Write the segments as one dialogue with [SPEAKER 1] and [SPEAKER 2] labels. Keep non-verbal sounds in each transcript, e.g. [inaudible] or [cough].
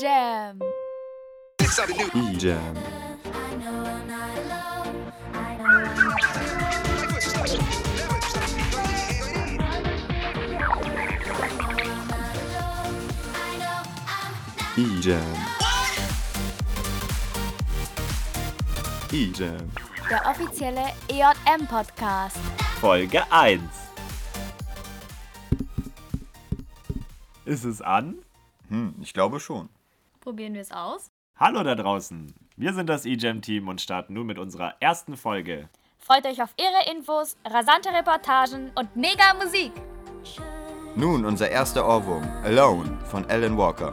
[SPEAKER 1] E-Jam.
[SPEAKER 2] E-Jam. E-Jam. E-Jam.
[SPEAKER 1] Der offizielle EJM-Podcast.
[SPEAKER 3] Folge 1. Ist es an?
[SPEAKER 2] Hm, ich glaube schon.
[SPEAKER 1] Probieren wir es aus?
[SPEAKER 3] Hallo da draußen. Wir sind das E-Jam-Team und starten nun mit unserer ersten Folge.
[SPEAKER 1] Freut euch auf irre Infos, rasante Reportagen und mega Musik.
[SPEAKER 2] Nun unser erster Ohrwurm, Alone von Alan Walker.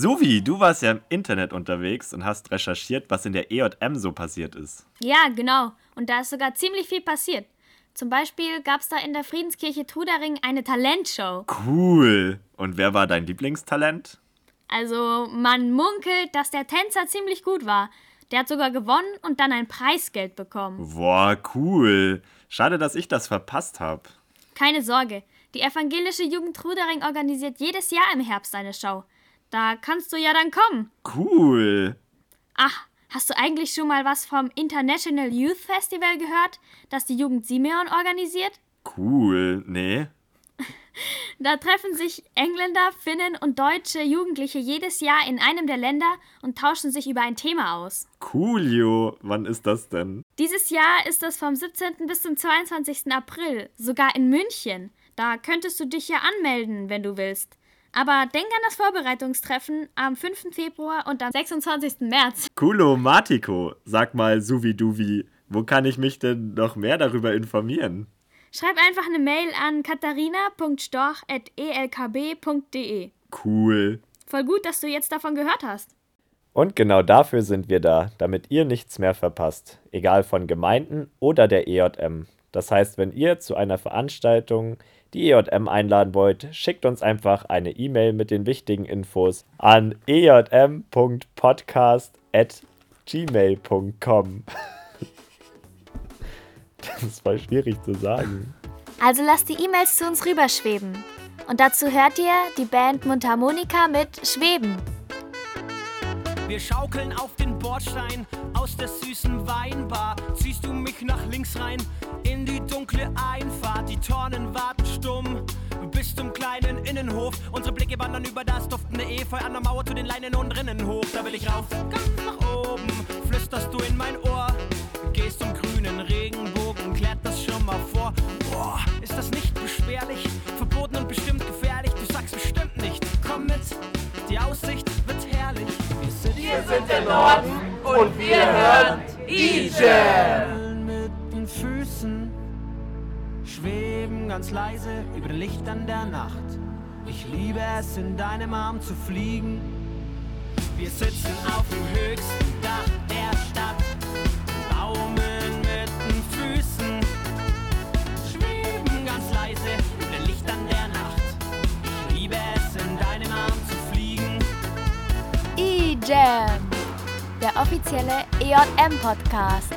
[SPEAKER 3] Suvi, du warst ja im Internet unterwegs und hast recherchiert, was in der EJM so passiert ist.
[SPEAKER 1] Ja, genau. Und da ist sogar ziemlich viel passiert. Zum Beispiel gab es da in der Friedenskirche Trudering eine Talentshow.
[SPEAKER 3] Cool. Und wer war dein Lieblingstalent?
[SPEAKER 1] Also man munkelt, dass der Tänzer ziemlich gut war. Der hat sogar gewonnen und dann ein Preisgeld bekommen.
[SPEAKER 3] Boah, cool. Schade, dass ich das verpasst habe.
[SPEAKER 1] Keine Sorge, die evangelische Jugend Trudering organisiert jedes Jahr im Herbst eine Show. Da kannst du ja dann kommen.
[SPEAKER 3] Cool.
[SPEAKER 1] Ach, hast du eigentlich schon mal was vom International Youth Festival gehört, das die Jugend Simeon organisiert?
[SPEAKER 3] Cool. Nee. [laughs]
[SPEAKER 1] Da treffen sich Engländer, Finnen und deutsche Jugendliche jedes Jahr in einem der Länder und tauschen sich über ein Thema aus.
[SPEAKER 3] Coolio. Wann ist das denn?
[SPEAKER 1] Dieses Jahr ist es vom 17. bis zum 22. April, sogar in München. Da könntest du dich ja anmelden, wenn du willst. Aber denk an das Vorbereitungstreffen am 5. Februar und am 26. März.
[SPEAKER 3] Coolo Matiko. Sag mal, Suvi Duvi, wo kann ich mich denn noch mehr darüber informieren?
[SPEAKER 1] Schreib einfach eine Mail an katharina.storch.elkb.de.
[SPEAKER 3] Cool.
[SPEAKER 1] Voll gut, dass du jetzt davon gehört hast.
[SPEAKER 3] Und genau dafür sind wir da, damit ihr nichts mehr verpasst, egal von Gemeinden oder der EJM. Das heißt, wenn ihr zu einer Veranstaltung die EJM einladen wollt, schickt uns einfach eine E-Mail mit den wichtigen Infos an ejm.podcast@gmail.com. [laughs] Das ist voll schwierig zu sagen.
[SPEAKER 1] Also lasst die E-Mails zu uns rüberschweben. Und dazu hört ihr die Band Mundharmonika mit Schweben.
[SPEAKER 4] Wir schaukeln auf Bordstein aus der süßen Weinbar. Ziehst du mich nach links rein in die dunkle Einfahrt. Die Tornen warten stumm bis zum kleinen Innenhof. Unsere Blicke wandern über das duftende Efeu an der Mauer zu den Leinen und Rinnenhof. Da will ich rauf, ganz nach oben. Flüsterst du in mein Ohr. Gehst um grünen Regenbogen, klärt das schon mal vor. Boah, ist das nicht beschwerlich? Verboten und bestimmt gefährlich. Du sagst bestimmt nicht. Komm mit, die Aussicht. Wir sind, der Norden und wir hören E-Jam. Mit den Füßen schweben ganz leise über den Lichtern der Nacht. Ich liebe es, in deinem Arm zu fliegen. Wir sitzen auf dem höchsten Dach der
[SPEAKER 1] E-Jam, der offizielle EJM-Podcast.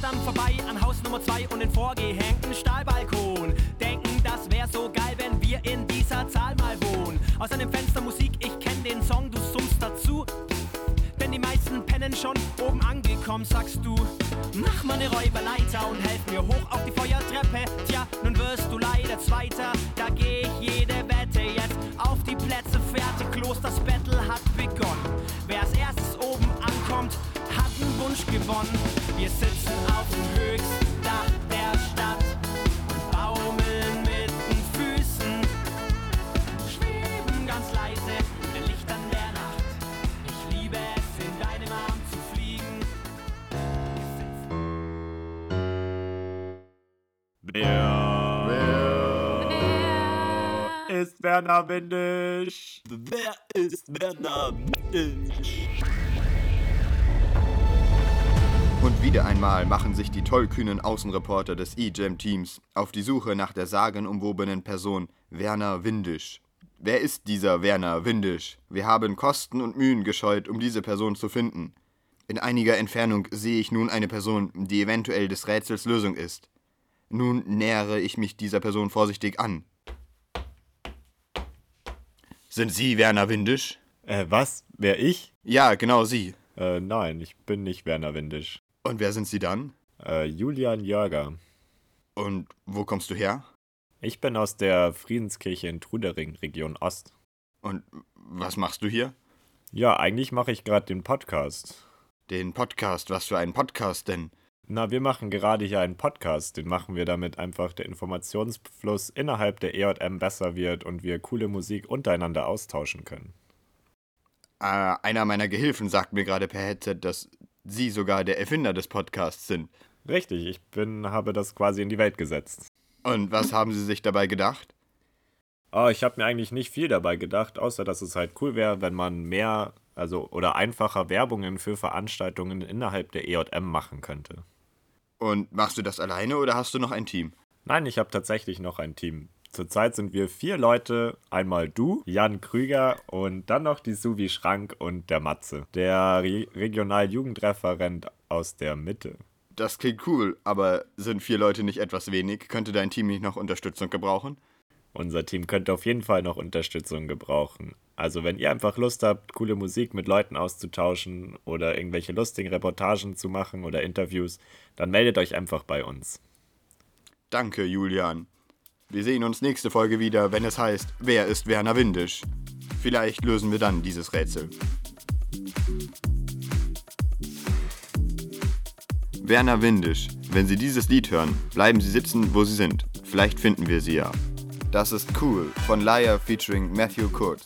[SPEAKER 4] dann vorbei an Haus Nummer 2 und den vorgehängten Stahlbalkon. Denken, das wär so geil, wenn wir in dieser Zahl mal wohnen. Aus einem Fenster Musik, ich kenn den Song, du summst dazu. Denn die meisten pennen schon oben angekommen, sagst du. Mach mal ne Räuberleiter und helf mir hoch auf die Feuertreppe. Tja, nun wirst du leider Zweiter. Da geh ich jede Wette jetzt Wunsch gewonnen. Wir sitzen auf dem höchsten Dach der Stadt und baumeln mit den Füßen. Schweben ganz leise in den Lichtern der Nacht. Ich liebe es, in deinem Arm zu fliegen.
[SPEAKER 3] Wer ist Werner Windisch?
[SPEAKER 5] Wer ist Werner Windisch?
[SPEAKER 6] Und wieder einmal machen sich die tollkühnen Außenreporter des E-Jam-Teams auf die Suche nach der sagenumwobenen Person Werner Windisch. Wer ist dieser Werner Windisch? Wir haben Kosten und Mühen gescheut, um diese Person zu finden. In einiger Entfernung sehe ich nun eine Person, die eventuell des Rätsels Lösung ist. Nun nähere ich mich dieser Person vorsichtig an. Sind Sie Werner Windisch?
[SPEAKER 3] Äh, was? Wer ich?
[SPEAKER 6] Ja, genau Sie.
[SPEAKER 3] Äh, nein, ich bin nicht Werner Windisch.
[SPEAKER 6] Und wer sind Sie dann?
[SPEAKER 3] Äh, Julian Jörger.
[SPEAKER 6] Und wo kommst du her?
[SPEAKER 3] Ich bin aus der Friedenskirche in Trudering, Region Ost.
[SPEAKER 6] Und was machst du hier?
[SPEAKER 3] Ja, eigentlich mache ich gerade den Podcast.
[SPEAKER 6] Den Podcast, was für ein Podcast denn?
[SPEAKER 3] Na, wir machen gerade hier einen Podcast. Den machen wir, damit einfach der Informationsfluss innerhalb der EJM besser wird und wir coole Musik untereinander austauschen können.
[SPEAKER 6] Äh, einer meiner Gehilfen sagt mir gerade per Headset, dass Sie sogar der Erfinder des Podcasts sind.
[SPEAKER 3] Richtig, ich bin, habe das quasi in die Welt gesetzt.
[SPEAKER 6] Und was haben Sie sich dabei gedacht?
[SPEAKER 3] Oh, ich habe mir eigentlich nicht viel dabei gedacht, außer dass es halt cool wäre, wenn man mehr, also oder einfacher Werbungen für Veranstaltungen innerhalb der EJM machen könnte.
[SPEAKER 6] Und machst du das alleine oder hast du noch ein Team?
[SPEAKER 3] Nein, ich habe tatsächlich noch ein Team. Zurzeit sind wir vier Leute. Einmal du, Jan Krüger und dann noch die Suvi Schrank und der Matze, der Re Regionaljugendreferent aus der Mitte.
[SPEAKER 6] Das klingt cool, aber sind vier Leute nicht etwas wenig? Könnte dein Team nicht noch Unterstützung gebrauchen?
[SPEAKER 3] Unser Team könnte auf jeden Fall noch Unterstützung gebrauchen. Also wenn ihr einfach Lust habt, coole Musik mit Leuten auszutauschen oder irgendwelche lustigen Reportagen zu machen oder Interviews, dann meldet euch einfach bei uns.
[SPEAKER 6] Danke, Julian. Wir sehen uns nächste Folge wieder, wenn es heißt, wer ist Werner Windisch? Vielleicht lösen wir dann dieses Rätsel. Werner Windisch. Wenn Sie dieses Lied hören, bleiben Sie sitzen, wo Sie sind. Vielleicht finden wir Sie ja. Das ist cool von Liar featuring Matthew Kurtz.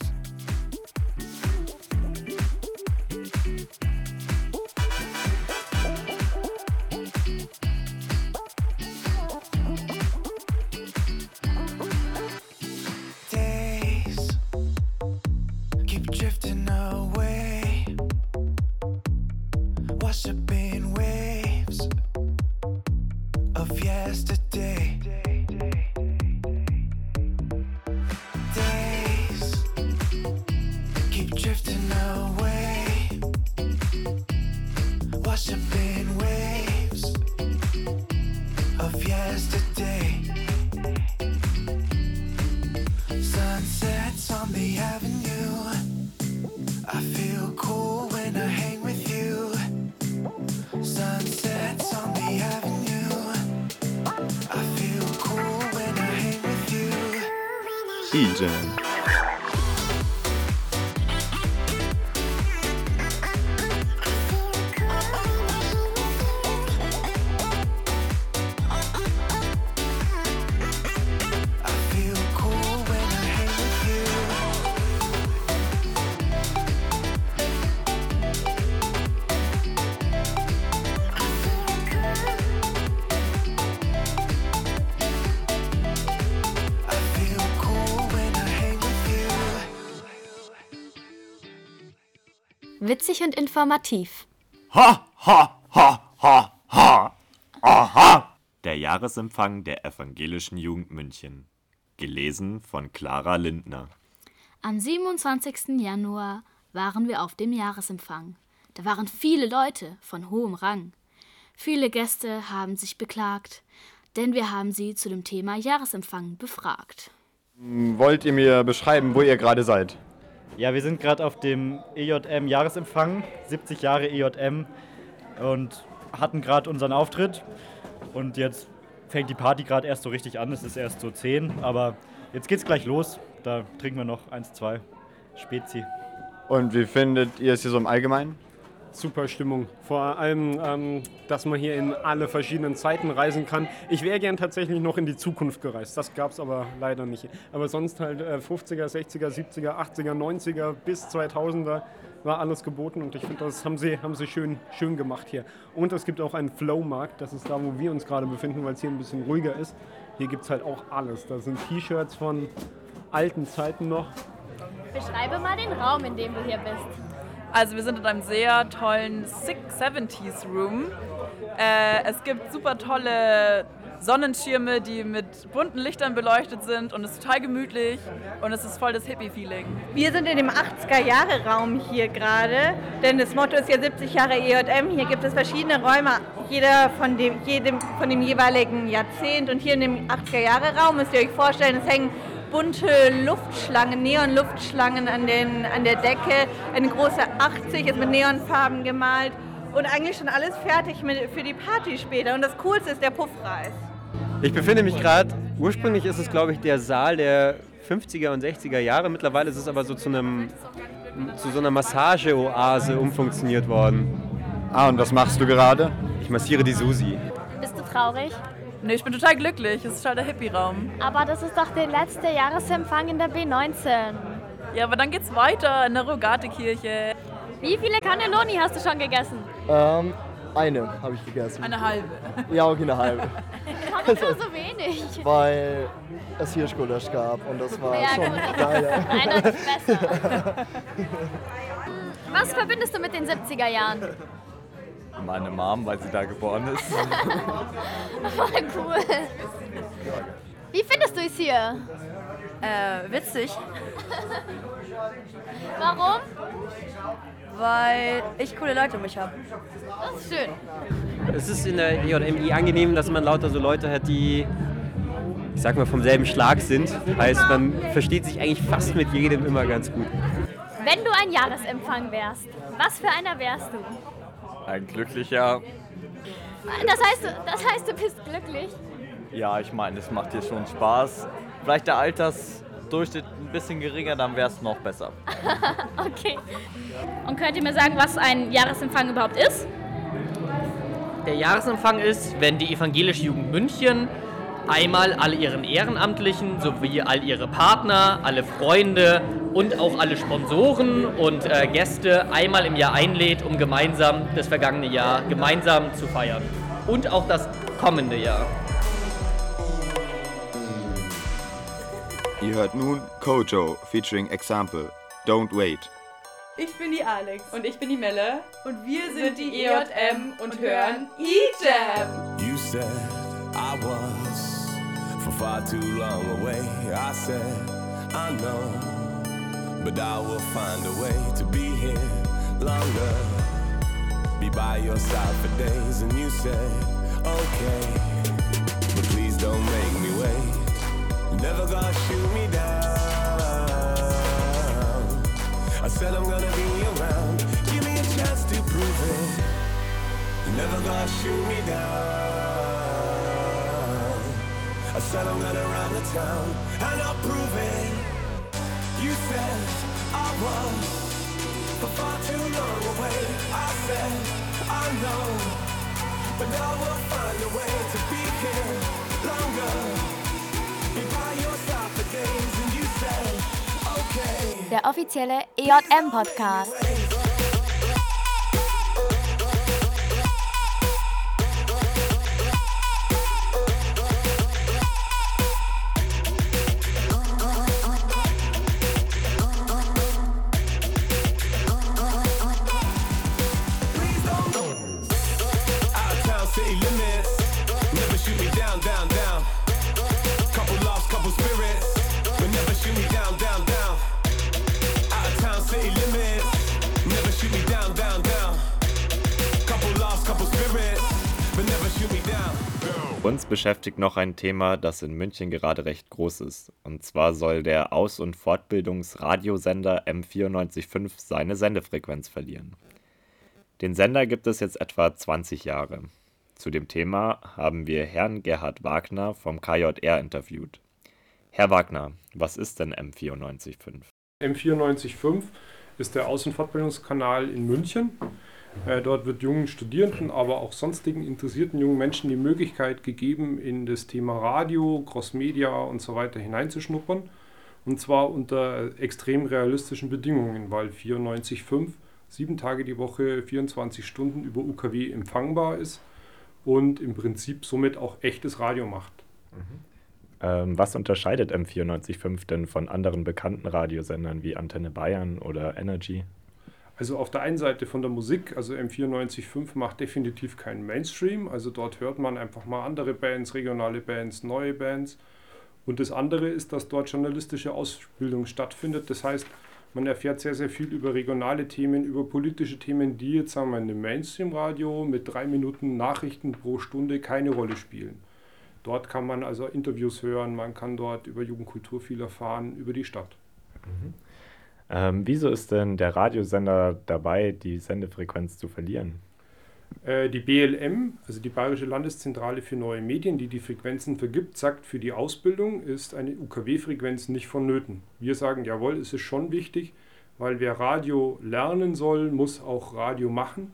[SPEAKER 1] Witzig und informativ.
[SPEAKER 3] Ha, ha, ha, ha, ha. Aha. Der Jahresempfang der Evangelischen Jugend München. Gelesen von Clara Lindner.
[SPEAKER 1] Am 27. Januar waren wir auf dem Jahresempfang. Da waren viele Leute von hohem Rang. Viele Gäste haben sich beklagt, denn wir haben sie zu dem Thema Jahresempfang befragt.
[SPEAKER 7] Wollt ihr mir beschreiben, wo ihr gerade seid?
[SPEAKER 8] Ja, wir sind gerade auf dem EJM-Jahresempfang, 70 Jahre EJM und hatten gerade unseren Auftritt. Und jetzt fängt die Party gerade erst so richtig an. Es ist erst so 10, aber jetzt geht's gleich los. Da trinken wir noch eins, zwei Spezi.
[SPEAKER 7] Und wie findet ihr es hier so im Allgemeinen?
[SPEAKER 9] Super Stimmung. Vor allem, ähm, dass man hier in alle verschiedenen Zeiten reisen kann. Ich wäre gern tatsächlich noch in die Zukunft gereist. Das gab es aber leider nicht. Aber sonst halt äh, 50er, 60er, 70er, 80er, 90er bis 2000er war alles geboten und ich finde, das haben sie, haben sie schön, schön gemacht hier. Und es gibt auch einen Flow-Markt, das ist da, wo wir uns gerade befinden, weil es hier ein bisschen ruhiger ist. Hier gibt es halt auch alles. Da sind T-Shirts von alten Zeiten noch.
[SPEAKER 1] Beschreibe mal den Raum, in dem du hier bist.
[SPEAKER 10] Also wir sind in einem sehr tollen Sick 70s Room. Äh, es gibt super tolle Sonnenschirme, die mit bunten Lichtern beleuchtet sind und es ist total gemütlich und es ist voll das Hippie-Feeling.
[SPEAKER 11] Wir sind in dem 80er-Jahre-Raum hier gerade, denn das Motto ist ja 70 Jahre EJM. Hier gibt es verschiedene Räume, jeder von dem, jedem, von dem jeweiligen Jahrzehnt. Und hier in dem 80er-Jahre-Raum müsst ihr euch vorstellen, es hängen bunte Luftschlangen, Neonluftschlangen an, den, an der Decke. Eine große 80 ist mit Neonfarben gemalt und eigentlich schon alles fertig mit, für die Party später. Und das Coolste ist der Puffreis.
[SPEAKER 12] Ich befinde mich gerade, ursprünglich ist es glaube ich der Saal der 50er und 60er Jahre. Mittlerweile ist es aber so zu, einem, zu so einer Massageoase umfunktioniert worden.
[SPEAKER 7] Ah, und was machst du gerade?
[SPEAKER 12] Ich massiere die Susi.
[SPEAKER 1] Bist du traurig?
[SPEAKER 10] Nee, ich bin total glücklich. Es ist total der Hippie-Raum.
[SPEAKER 1] Aber das ist doch der letzte Jahresempfang in der B19.
[SPEAKER 10] Ja, aber dann geht's weiter in der Rogate-Kirche.
[SPEAKER 1] Wie viele Cannelloni hast du schon gegessen?
[SPEAKER 13] Ähm, eine habe ich gegessen.
[SPEAKER 10] Eine halbe.
[SPEAKER 13] Ja, okay, eine halbe. [laughs]
[SPEAKER 1] Warum nur so wenig?
[SPEAKER 13] Weil es Hirschgulasch gab und das war
[SPEAKER 1] Ja,
[SPEAKER 13] schon
[SPEAKER 1] gut.
[SPEAKER 13] geil.
[SPEAKER 1] Einer ist besser. [laughs] Was verbindest du mit den 70er Jahren?
[SPEAKER 14] Meine Mom, weil sie da geboren ist. [laughs]
[SPEAKER 1] Voll cool. Wie findest du es hier?
[SPEAKER 15] Äh, witzig, [laughs]
[SPEAKER 1] Warum?
[SPEAKER 15] weil ich coole Leute um mich habe.
[SPEAKER 1] Das ist schön.
[SPEAKER 12] Es ist in der EJMI angenehm, dass man lauter so Leute hat, die, ich sag mal, vom selben Schlag sind. Heißt, man versteht sich eigentlich fast mit jedem immer ganz gut.
[SPEAKER 1] Wenn du ein Jahresempfang wärst, was für einer wärst du?
[SPEAKER 14] Ein glücklicher.
[SPEAKER 1] Das heißt, du- das heißt, du bist glücklich.
[SPEAKER 14] Ja, ich meine, es macht hier schon Spaß. Vielleicht der Altersdurchschnitt ein bisschen geringer, dann wäre es noch besser. [laughs]
[SPEAKER 1] okay. Und könnt ihr mir sagen, was ein Jahresempfang überhaupt ist?
[SPEAKER 16] Der Jahresempfang ist, wenn die Evangelische Jugend München einmal alle ihren Ehrenamtlichen sowie all ihre Partner, alle Freunde und auch alle Sponsoren und äh, Gäste einmal im Jahr einlädt, um gemeinsam das vergangene Jahr gemeinsam zu feiern. Und auch das kommende Jahr.
[SPEAKER 6] Ihr hört nun Kojo featuring Example. Don't wait.
[SPEAKER 17] Ich bin die Alex. Und ich bin die Melle. Und wir sind, die EJM und hören E-Jam.
[SPEAKER 18] You said I was far too long away. I said I know, but I will find a way to be here longer, be by your side for days. And you said okay, but please don't make me wait. Never gonna shoot me down. I said I'm gonna be around. Give me a chance to prove it. You're never gonna shoot me down. Said I'm gonna run the town and I'll prove it. You said I was for far too long away. I said I know, but I will find a way to be here longer. Be by for days, and you said okay.
[SPEAKER 1] Der offizielle EJM-Podcast.
[SPEAKER 18] Out
[SPEAKER 3] Uns beschäftigt noch ein Thema, das in München gerade recht groß ist. Und zwar soll der Aus- und Fortbildungsradiosender M945 seine Sendefrequenz verlieren. Den Sender gibt es jetzt etwa 20 Jahre. Zu dem Thema haben wir Herrn Gerhard Wagner vom KJR interviewt. Herr Wagner, was ist denn M945?
[SPEAKER 9] M945 ist der Außenfortbildungskanal in München. Äh, dort wird jungen Studierenden, aber auch sonstigen interessierten jungen Menschen die Möglichkeit gegeben, in das Thema Radio, Crossmedia und so weiter hineinzuschnuppern. Und zwar unter extrem realistischen Bedingungen, weil 94.5 sieben Tage die Woche, 24 Stunden über UKW empfangbar ist und im Prinzip somit auch echtes Radio macht.
[SPEAKER 3] Ähm, was unterscheidet M945 denn von anderen bekannten Radiosendern wie Antenne Bayern oder Energy?
[SPEAKER 9] Also auf der einen Seite von der Musik, also M945 macht definitiv keinen Mainstream, also dort hört man einfach mal andere Bands, regionale Bands, neue Bands. Und das andere ist, dass dort journalistische Ausbildung stattfindet. Das heißt, man erfährt sehr, sehr viel über regionale Themen, über politische Themen, die jetzt sagen wir, in einem Mainstream-Radio mit drei Minuten Nachrichten pro Stunde keine Rolle spielen. Dort kann man also Interviews hören, man kann dort über Jugendkultur viel erfahren, über die Stadt.
[SPEAKER 3] Ähm, wieso ist denn der Radiosender dabei, die Sendefrequenz zu verlieren?
[SPEAKER 9] Äh, Die BLM, also die Bayerische Landeszentrale für neue Medien, die die Frequenzen vergibt, sagt, für die Ausbildung ist eine UKW-Frequenz nicht vonnöten. Wir sagen, jawohl, es ist schon wichtig, weil wer Radio lernen soll, muss auch Radio machen.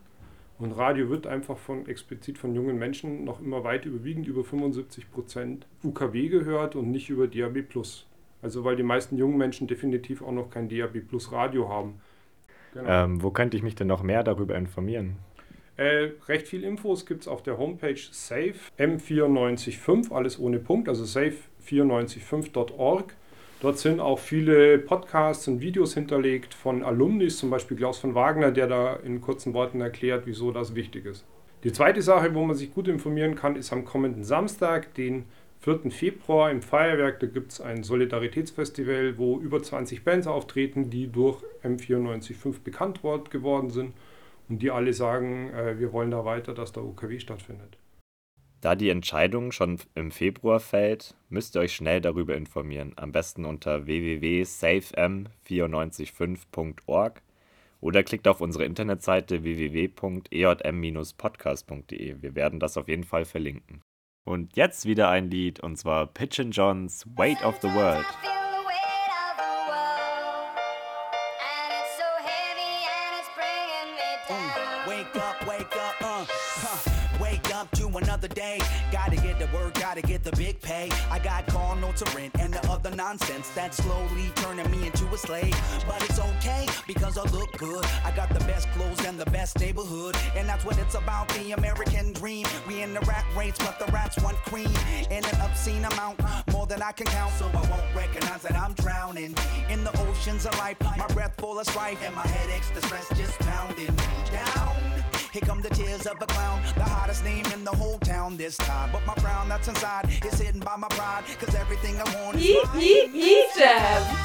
[SPEAKER 9] Und Radio wird einfach von explizit von jungen Menschen noch immer weit überwiegend über 75 Prozent UKW gehört und nicht über DAB+. Also weil die meisten jungen Menschen definitiv auch noch kein DAB Plus Radio haben. Genau.
[SPEAKER 3] Ähm, wo könnte ich mich denn noch mehr darüber informieren?
[SPEAKER 9] Äh, recht viel Infos gibt es auf der Homepage Safe M945, alles ohne Punkt, also safe945.org. Dort sind auch viele Podcasts und Videos hinterlegt von Alumnis, zum Beispiel Klaus von Wagner, der da in kurzen Worten erklärt, wieso das wichtig ist. Die zweite Sache, wo man sich gut informieren kann, ist am kommenden Samstag, den 4. Februar im Feuerwerk. Da gibt es ein Solidaritätsfestival, wo über 20 Bands auftreten, die durch M945 bekannt word- geworden sind und die alle sagen, äh, wir wollen da weiter, dass der OKW stattfindet.
[SPEAKER 3] Da die Entscheidung schon im Februar fällt, müsst ihr euch schnell darüber informieren. Am besten unter www.safem945.org oder klickt auf unsere Internetseite www.ejm-podcast.de. Wir werden das auf jeden Fall verlinken. Und jetzt wieder ein Lied und zwar Pigeon Johns Weight of the World.
[SPEAKER 19] Wake up, wake up, uh, huh. Wake up to another day. Gotta get the work, gotta get the big pay. I got car notes to rent and the other nonsense that's slowly turning me into a slave. But it's okay because I look good. I got the best clothes and the best neighborhood. And that's what it's about the American dream. We in the rat race, but the rats want cream. In an obscene amount, more than I can count. So I won't recognize that I'm drowning in the oceans of life. My breath full of strife and my headaches, the stress just pounding down. Here come the tears of a clown, the hottest name in the whole town this time. But my frown that's inside is hidden by my pride, cause everything I want is.
[SPEAKER 17] E-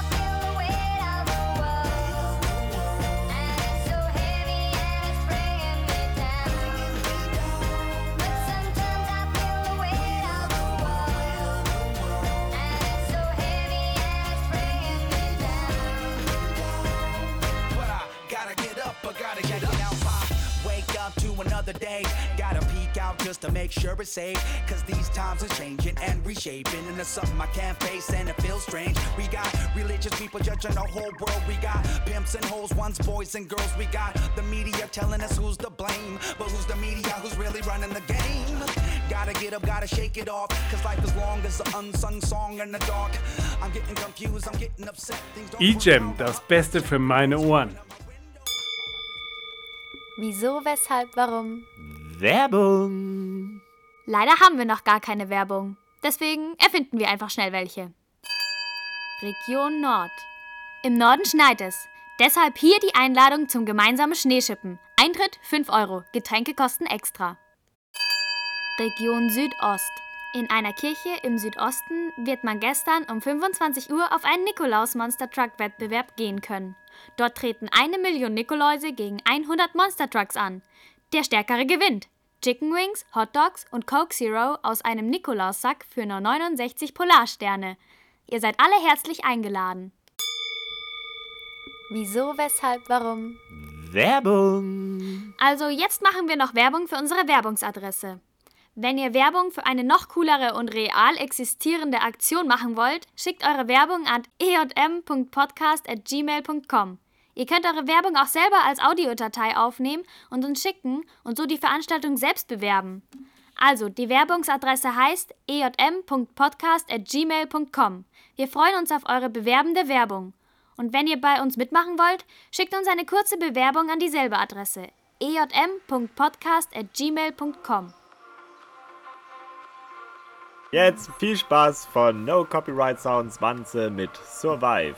[SPEAKER 19] sure it's safe. Cause these times are changing and reshaping. And it's something I can't face and it feels strange. We got religious people judging the whole world. We got pimps and hoes, ones boys and girls. We got the media telling us who's to blame. But who's the media who's really running the game? Gotta get up, gotta shake it off. Cause life is long as the unsung song in the dark. I'm getting confused, I'm getting upset. Things don't
[SPEAKER 9] E-Jam, das Beste für meine Ohren.
[SPEAKER 1] Wieso, weshalb, warum?
[SPEAKER 3] Werbung!
[SPEAKER 1] Leider haben wir noch gar keine Werbung. Deswegen erfinden wir einfach schnell welche. Region Nord. Im Norden schneit es. Deshalb hier die Einladung zum gemeinsamen Schneeschippen. Eintritt 5 Euro, Getränke kosten extra. Region Südost. In einer Kirche im Südosten wird man gestern um 25 Uhr auf einen Nikolaus-Monster-Truck-Wettbewerb gehen können. Dort treten eine Million Nikoläuse gegen 100 Monster-Trucks an. Der Stärkere gewinnt. Chicken Wings, Hot Dogs und Coke Zero aus einem Nikolaussack für nur 69 Polarsterne. Ihr seid alle herzlich eingeladen.
[SPEAKER 20] Wieso, weshalb, warum?
[SPEAKER 3] Werbung.
[SPEAKER 1] Also jetzt machen wir noch Werbung für unsere Werbungsadresse. Wenn ihr Werbung für eine noch coolere und real existierende Aktion machen wollt, schickt eure Werbung an ejm.podcast@gmail.com. Ihr könnt eure Werbung auch selber als Audiodatei aufnehmen und uns schicken und so die Veranstaltung selbst bewerben. Also, die Werbungsadresse heißt ejm.podcast@gmail.com. Wir freuen uns auf eure bewerbende Werbung. Und wenn ihr bei uns mitmachen wollt, schickt uns eine kurze Bewerbung an dieselbe Adresse ejm.podcast@gmail.com.
[SPEAKER 3] Jetzt viel Spaß von No Copyright Sounds Wanze mit Survive.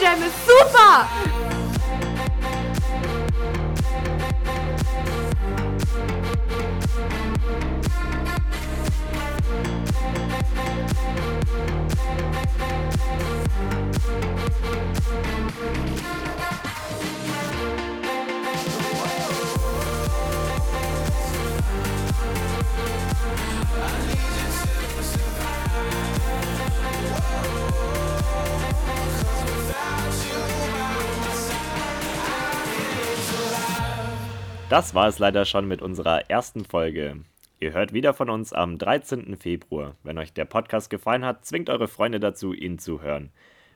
[SPEAKER 17] E-Jam ist super!
[SPEAKER 3] Das war es leider schon mit unserer ersten Folge. Ihr hört wieder von uns am 13. Februar. Wenn euch der Podcast gefallen hat, zwingt eure Freunde dazu, ihn zu hören.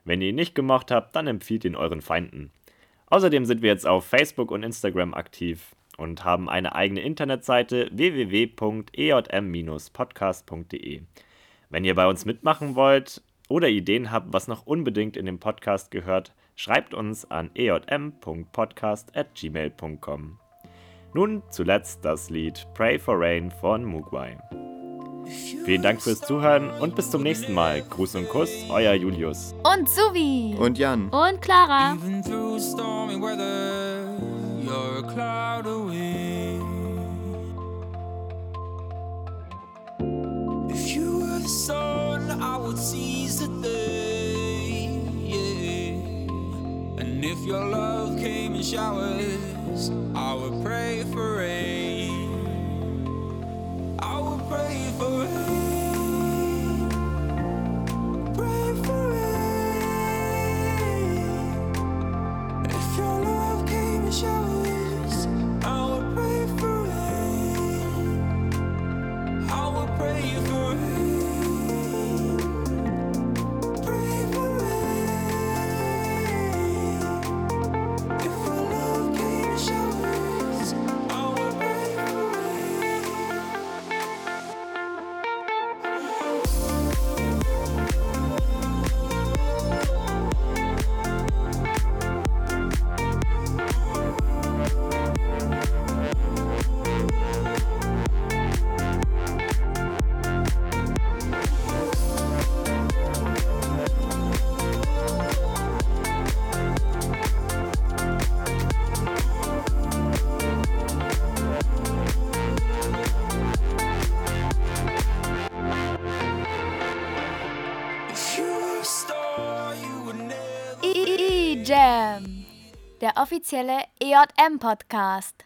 [SPEAKER 3] Wenn ihr ihn nicht gemocht habt, dann empfiehlt ihn euren Feinden. Außerdem sind wir jetzt auf Facebook und Instagram aktiv und haben eine eigene Internetseite www.ejm-podcast.de. Wenn ihr bei uns mitmachen wollt oder Ideen habt, was noch unbedingt in den Podcast gehört, schreibt uns an ejm.podcast@gmail.com. Nun zuletzt das Lied Pray for Rain von Mugwai. Vielen Dank fürs Zuhören und bis zum nächsten Mal. Gruß und Kuss, euer Julius.
[SPEAKER 1] Und Suvi.
[SPEAKER 6] Und Jan.
[SPEAKER 1] Und Clara.
[SPEAKER 18] Even through stormy weather, you're a cloud away. If you were the sun, I would seize the day. Yeah. And if your love came in showers, I would pray for
[SPEAKER 20] der offizielle EJM-Podcast.